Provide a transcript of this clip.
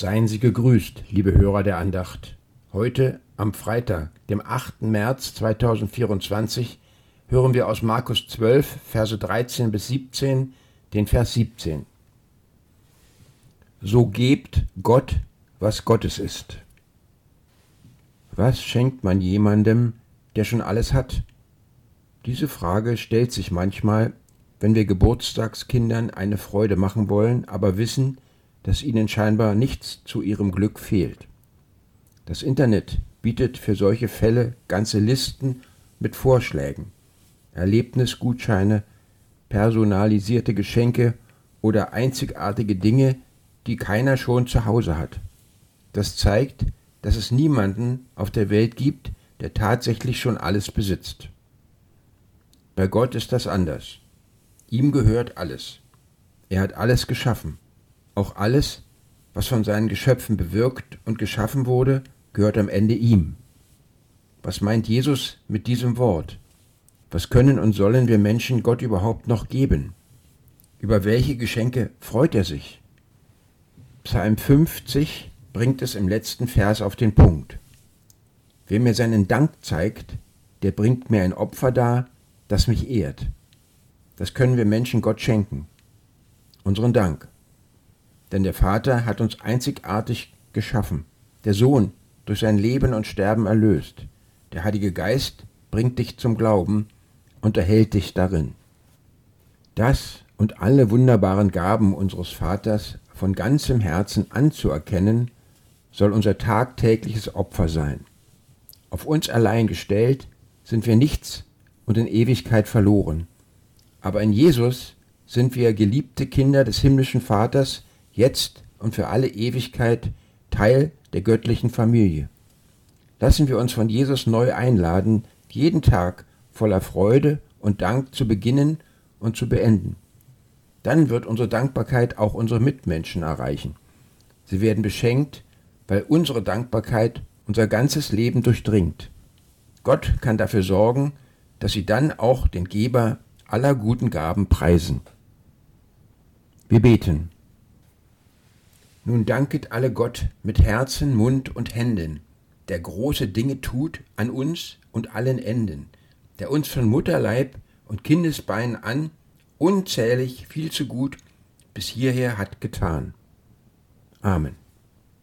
Seien Sie gegrüßt, liebe Hörer der Andacht. Heute, am Freitag, dem 8. März 2024, hören wir aus Markus 12, Verse 13 bis 17, den Vers 17. So gebt Gott, was Gottes ist. Was schenkt man jemandem, der schon alles hat? Diese Frage stellt sich manchmal, wenn wir Geburtstagskindern eine Freude machen wollen, aber wissen, dass ihnen scheinbar nichts zu ihrem Glück fehlt. Das Internet bietet für solche Fälle ganze Listen mit Vorschlägen, Erlebnisgutscheine, personalisierte Geschenke oder einzigartige Dinge, die keiner schon zu Hause hat. Das zeigt, dass es niemanden auf der Welt gibt, der tatsächlich schon alles besitzt. Bei Gott ist das anders. Ihm gehört alles. Er hat alles geschaffen. Auch alles, was von seinen Geschöpfen bewirkt und geschaffen wurde, gehört am Ende ihm. Was meint Jesus mit diesem Wort? Was können und sollen wir Menschen Gott überhaupt noch geben? Über welche Geschenke freut er sich? Psalm 50 bringt es im letzten Vers auf den Punkt. Wer mir seinen Dank zeigt, der bringt mir ein Opfer dar, das mich ehrt. Das können wir Menschen Gott schenken. Unseren Dank. Denn der Vater hat uns einzigartig geschaffen, der Sohn durch sein Leben und Sterben erlöst, der Heilige Geist bringt dich zum Glauben und erhält dich darin. Das und alle wunderbaren Gaben unseres Vaters von ganzem Herzen anzuerkennen, soll unser tagtägliches Opfer sein. Auf uns allein gestellt sind wir nichts und in Ewigkeit verloren. Aber in Jesus sind wir geliebte Kinder des himmlischen Vaters, jetzt und für alle Ewigkeit Teil der göttlichen Familie. Lassen wir uns von Jesus neu einladen, jeden Tag voller Freude und Dank zu beginnen und zu beenden. Dann wird unsere Dankbarkeit auch unsere Mitmenschen erreichen. Sie werden beschenkt, weil unsere Dankbarkeit unser ganzes Leben durchdringt. Gott kann dafür sorgen, dass sie dann auch den Geber aller guten Gaben preisen. Wir beten. Nun danket alle Gott mit Herzen, Mund und Händen, der große Dinge tut an uns und allen Enden, der uns von Mutterleib und Kindesbein an unzählig viel zu gut bis hierher hat getan. Amen.